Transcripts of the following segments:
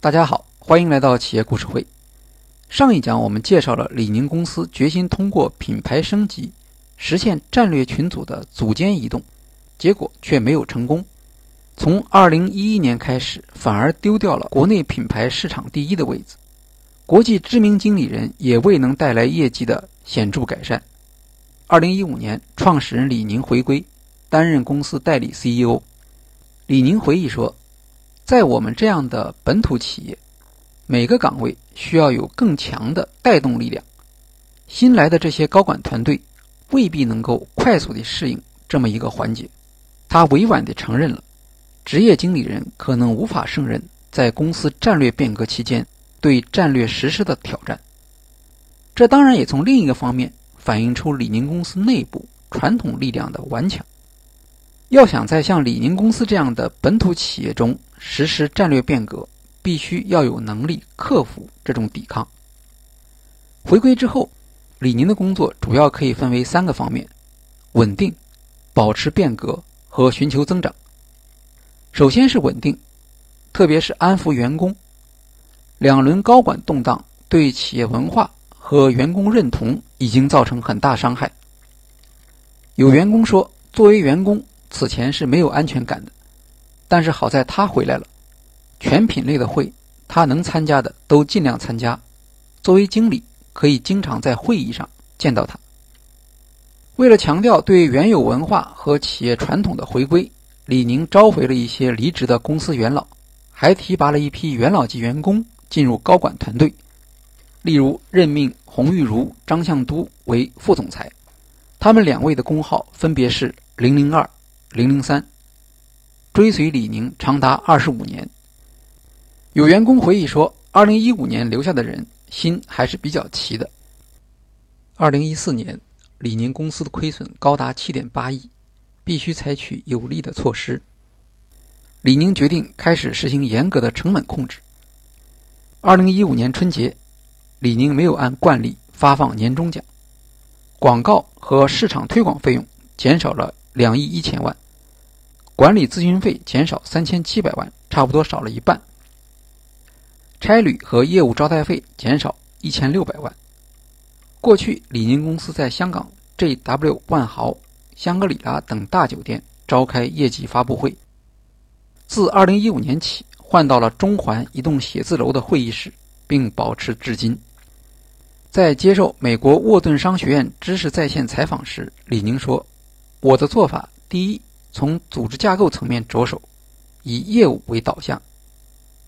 大家好，欢迎来到企业故事会。上一讲我们介绍了李宁公司决心通过品牌升级实现战略群组的组间移动，结果却没有成功。从2011年开始，反而丢掉了国内品牌市场第一的位置，国际知名经理人也未能带来业绩的显著改善。2015年，创始人李宁回归，担任公司代理 CEO。李宁回忆说。在我们这样的本土企业，每个岗位需要有更强的带动力量。新来的这些高管团队未必能够快速地适应这么一个环节。他委婉地承认了，职业经理人可能无法胜任在公司战略变革期间对战略实施的挑战。这当然也从另一个方面反映出李宁公司内部传统力量的顽强。要想在像李宁公司这样的本土企业中，实施战略变革，必须要有能力克服这种抵抗。回归之后，李宁的工作主要可以分为三个方面：稳定、保持变革和寻求增长。首先是稳定，特别是安抚员工。两轮高管动荡对企业文化和员工认同已经造成很大伤害。有员工说，作为员工，此前是没有安全感的。但是好在他回来了，全品类的会他能参加的都尽量参加。作为经理，可以经常在会议上见到他。为了强调对原有文化和企业传统的回归，李宁召回了一些离职的公司元老，还提拔了一批元老级员工进入高管团队。例如，任命洪玉如、张向都为副总裁，他们两位的工号分别是零零二、零零三。追随李宁长达二十五年。有员工回忆说，二零一五年留下的人心还是比较齐的。二零一四年，李宁公司的亏损高达七点八亿，必须采取有力的措施。李宁决定开始实行严格的成本控制。二零一五年春节，李宁没有按惯例发放年终奖，广告和市场推广费用减少了两亿一千万。管理咨询费减少三千七百万，差不多少了一半。差旅和业务招待费减少一千六百万。过去，李宁公司在香港 JW 万豪、香格里拉等大酒店召开业绩发布会。自二零一五年起，换到了中环一栋写字楼的会议室，并保持至今。在接受美国沃顿商学院知识在线采访时，李宁说：“我的做法，第一。”从组织架构层面着手，以业务为导向；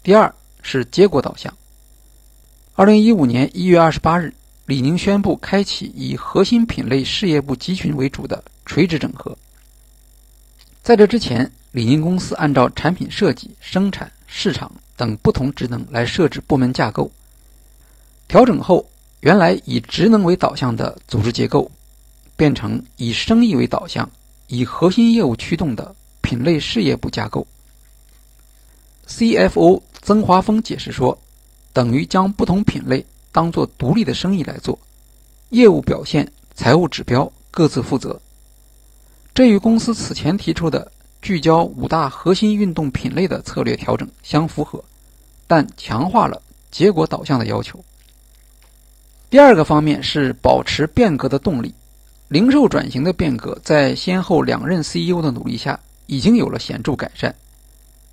第二是结果导向。二零一五年一月二十八日，李宁宣布开启以核心品类事业部集群为主的垂直整合。在这之前，李宁公司按照产品设计、生产、市场等不同职能来设置部门架构。调整后，原来以职能为导向的组织结构，变成以生意为导向。以核心业务驱动的品类事业部架构，CFO 曾华峰解释说，等于将不同品类当做独立的生意来做，业务表现、财务指标各自负责。这与公司此前提出的聚焦五大核心运动品类的策略调整相符合，但强化了结果导向的要求。第二个方面是保持变革的动力。零售转型的变革，在先后两任 CEO 的努力下，已经有了显著改善。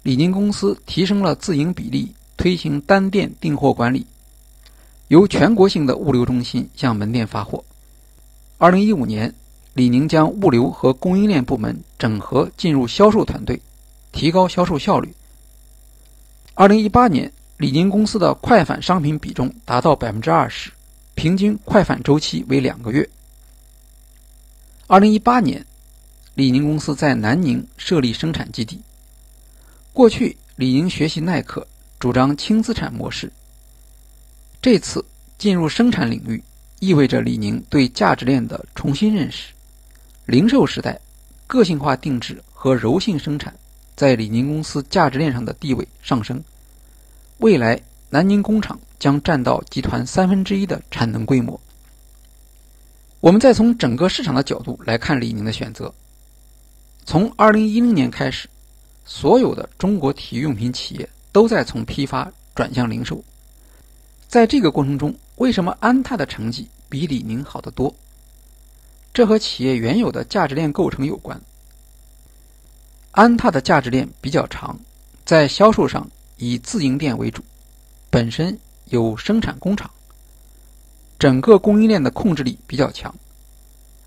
李宁公司提升了自营比例，推行单店订货管理，由全国性的物流中心向门店发货。二零一五年，李宁将物流和供应链部门整合进入销售团队，提高销售效率。二零一八年，李宁公司的快返商品比重达到百分之二十，平均快返周期为两个月。二零一八年，李宁公司在南宁设立生产基地。过去，李宁学习耐克，主张轻资产模式。这次进入生产领域，意味着李宁对价值链的重新认识。零售时代，个性化定制和柔性生产在李宁公司价值链上的地位上升。未来，南宁工厂将占到集团三分之一的产能规模。我们再从整个市场的角度来看李宁的选择。从二零一零年开始，所有的中国体育用品企业都在从批发转向零售。在这个过程中，为什么安踏的成绩比李宁好得多？这和企业原有的价值链构成有关。安踏的价值链比较长，在销售上以自营店为主，本身有生产工厂，整个供应链的控制力比较强。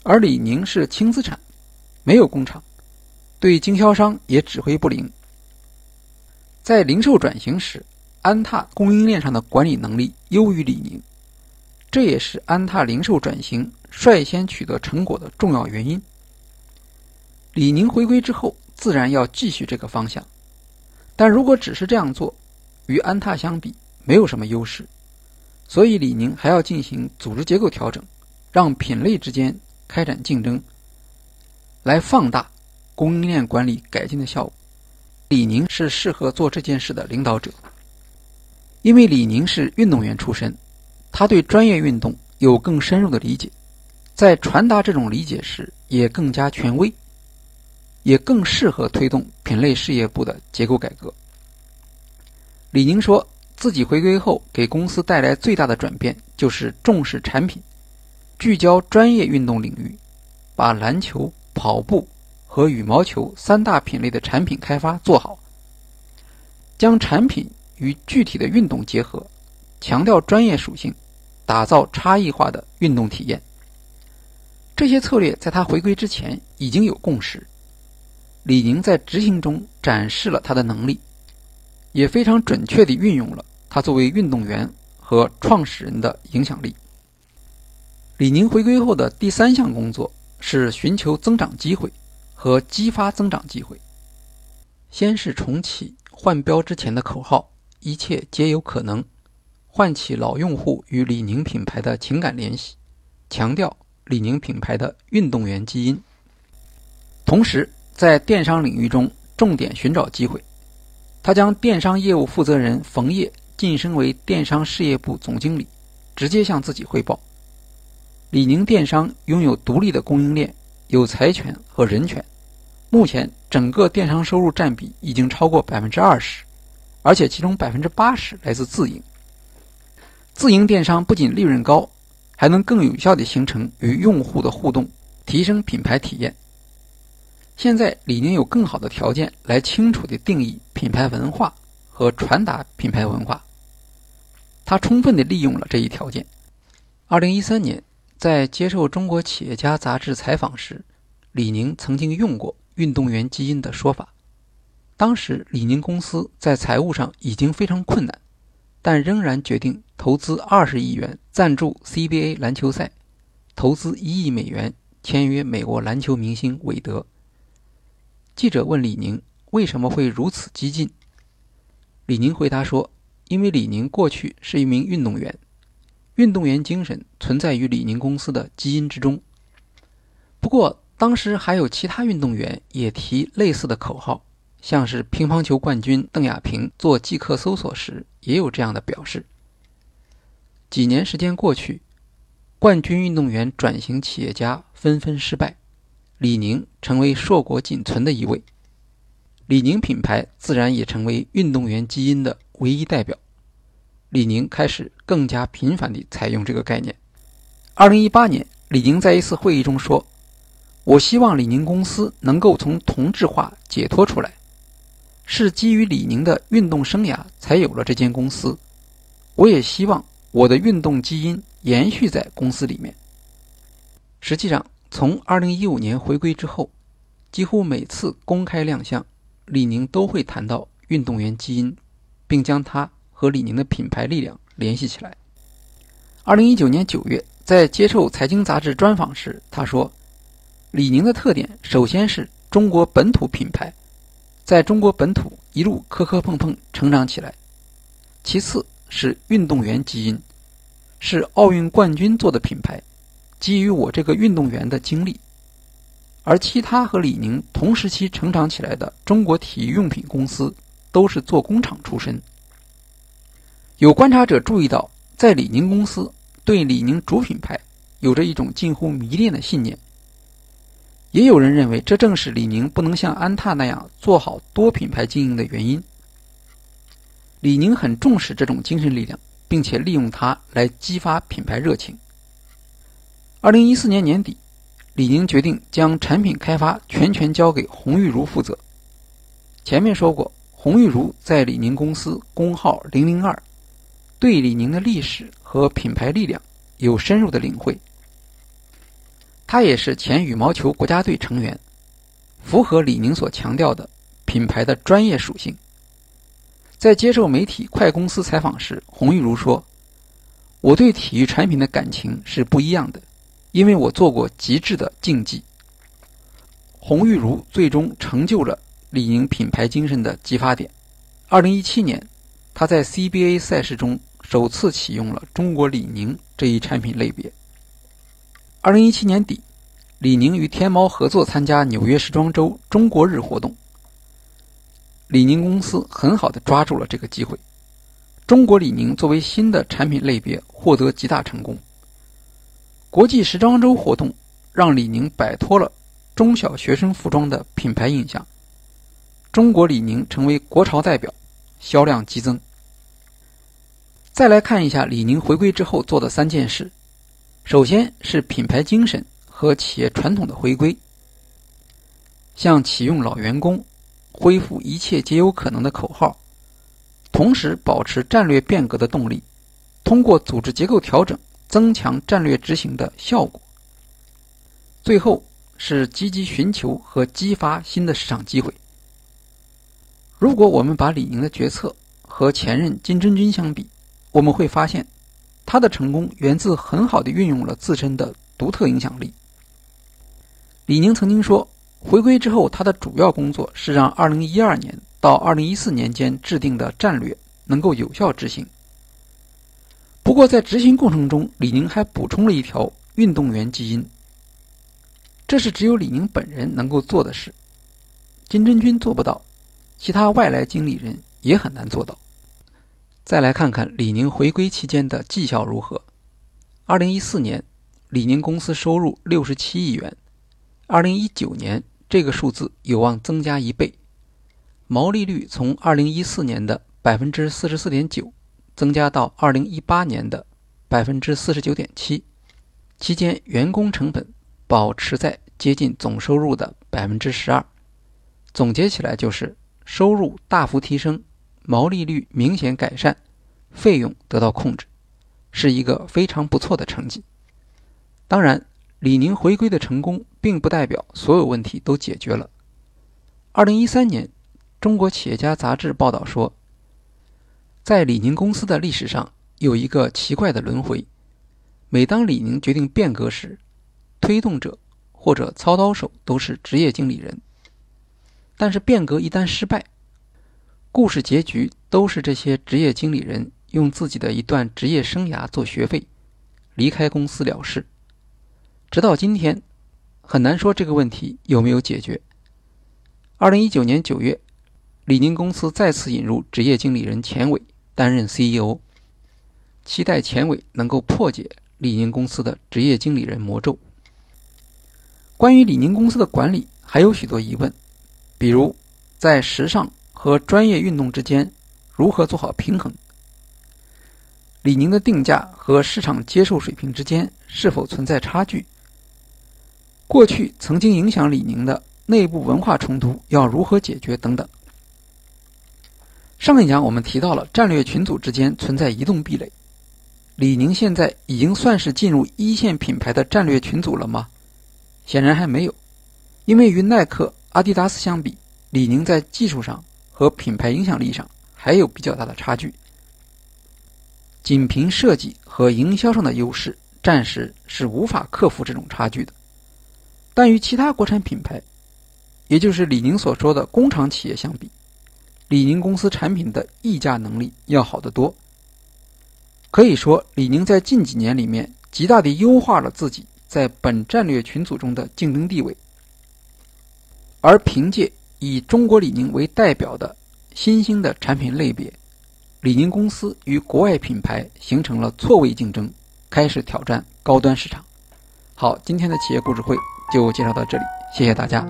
而李宁是轻资产，没有工厂，对经销商也指挥不灵。在零售转型时，安踏供应链上的管理能力优于李宁，这也是安踏零售转型率先取得成果的重要原因。李宁回归之后，自然要继续这个方向，但如果只是这样做，与安踏相比没有什么优势，所以李宁还要进行组织结构调整，让品类之间开展竞争，来放大供应链管理改进的效果。李宁是适合做这件事的领导者。因为李宁是运动员出身，他对专业运动有更深入的理解，在传达这种理解时也更加权威，也更适合推动品类事业部的结构改革。李宁说自己回归后给公司带来最大的转变就是重视产品，聚焦专业运动领域，把篮球、跑步和羽毛球三大品类的产品开发做好，将产品。与具体的运动结合，强调专业属性，打造差异化的运动体验。这些策略在他回归之前已经有共识。李宁在执行中展示了他的能力，也非常准确地运用了他作为运动员和创始人的影响力。李宁回归后的第三项工作是寻求增长机会和激发增长机会。先是重启换标之前的口号。一切皆有可能，唤起老用户与李宁品牌的情感联系，强调李宁品牌的运动员基因。同时，在电商领域中重点寻找机会，他将电商业务负责人冯烨晋升为电商事业部总经理，直接向自己汇报。李宁电商拥有独立的供应链，有财权和人权，目前整个电商收入占比已经超过百分之二十。而且其中百分之八十来自自营。自营电商不仅利润高，还能更有效地形成与用户的互动，提升品牌体验。现在李宁有更好的条件来清楚地定义品牌文化和传达品牌文化，他充分地利用了这一条件。二零一三年，在接受《中国企业家》杂志采访时，李宁曾经用过“运动员基因”的说法。当时，李宁公司在财务上已经非常困难，但仍然决定投资二十亿元赞助 CBA 篮球赛，投资一亿美元签约美国篮球明星韦德。记者问李宁为什么会如此激进，李宁回答说：“因为李宁过去是一名运动员，运动员精神存在于李宁公司的基因之中。不过，当时还有其他运动员也提类似的口号。”像是乒乓球冠军邓亚萍做即刻搜索时也有这样的表示。几年时间过去，冠军运动员转型企业家纷纷失败，李宁成为硕果仅存的一位。李宁品牌自然也成为运动员基因的唯一代表。李宁开始更加频繁地采用这个概念。二零一八年，李宁在一次会议中说：“我希望李宁公司能够从同质化解脱出来。”是基于李宁的运动生涯才有了这间公司，我也希望我的运动基因延续在公司里面。实际上，从2015年回归之后，几乎每次公开亮相，李宁都会谈到运动员基因，并将它和李宁的品牌力量联系起来。2019年9月，在接受财经杂志专访时，他说：“李宁的特点首先是中国本土品牌。”在中国本土一路磕磕碰碰成长起来，其次是运动员基因，是奥运冠军做的品牌，基于我这个运动员的经历，而其他和李宁同时期成长起来的中国体育用品公司都是做工厂出身。有观察者注意到，在李宁公司对李宁主品牌有着一种近乎迷恋的信念。也有人认为，这正是李宁不能像安踏那样做好多品牌经营的原因。李宁很重视这种精神力量，并且利用它来激发品牌热情。二零一四年年底，李宁决定将产品开发全权交给洪玉如负责。前面说过，洪玉如在李宁公司工号零零二，对李宁的历史和品牌力量有深入的领会。他也是前羽毛球国家队成员，符合李宁所强调的品牌的专业属性。在接受媒体快公司采访时，洪玉如说：“我对体育产品的感情是不一样的，因为我做过极致的竞技。”洪玉如最终成就了李宁品牌精神的激发点。二零一七年，他在 CBA 赛事中首次启用了中国李宁这一产品类别。二零一七年底，李宁与天猫合作参加纽约时装周中国日活动。李宁公司很好的抓住了这个机会，中国李宁作为新的产品类别获得极大成功。国际时装周活动让李宁摆脱了中小学生服装的品牌印象，中国李宁成为国潮代表，销量激增。再来看一下李宁回归之后做的三件事，首先是品牌精神和企业传统的回归，像启用老员工。恢复一切皆有可能的口号，同时保持战略变革的动力，通过组织结构调整增强战略执行的效果。最后是积极寻求和激发新的市场机会。如果我们把李宁的决策和前任金针军相比，我们会发现，他的成功源自很好的运用了自身的独特影响力。李宁曾经说。回归之后，他的主要工作是让2012年到2014年间制定的战略能够有效执行。不过，在执行过程中，李宁还补充了一条运动员基因，这是只有李宁本人能够做的事，金针军做不到，其他外来经理人也很难做到。再来看看李宁回归期间的绩效如何。2014年，李宁公司收入67亿元，2019年。这个数字有望增加一倍，毛利率从二零一四年的百分之四十四点九增加到二零一八年的百分之四十九点七，期间员工成本保持在接近总收入的百分之十二。总结起来就是收入大幅提升，毛利率明显改善，费用得到控制，是一个非常不错的成绩。当然。李宁回归的成功，并不代表所有问题都解决了。二零一三年，《中国企业家》杂志报道说，在李宁公司的历史上有一个奇怪的轮回：每当李宁决定变革时，推动者或者操刀手都是职业经理人；但是变革一旦失败，故事结局都是这些职业经理人用自己的一段职业生涯做学费，离开公司了事。直到今天，很难说这个问题有没有解决。二零一九年九月，李宁公司再次引入职业经理人钱伟担任 CEO，期待钱伟能够破解李宁公司的职业经理人魔咒。关于李宁公司的管理还有许多疑问，比如在时尚和专业运动之间如何做好平衡？李宁的定价和市场接受水平之间是否存在差距？过去曾经影响李宁的内部文化冲突要如何解决等等。上一讲我们提到了战略群组之间存在移动壁垒，李宁现在已经算是进入一线品牌的战略群组了吗？显然还没有，因为与耐克、阿迪达斯相比，李宁在技术上和品牌影响力上还有比较大的差距。仅凭设计和营销上的优势，暂时是无法克服这种差距的。但与其他国产品牌，也就是李宁所说的工厂企业相比，李宁公司产品的溢价能力要好得多。可以说，李宁在近几年里面极大地优化了自己在本战略群组中的竞争地位。而凭借以中国李宁为代表的新兴的产品类别，李宁公司与国外品牌形成了错位竞争，开始挑战高端市场。好，今天的企业故事会。就介绍到这里，谢谢大家。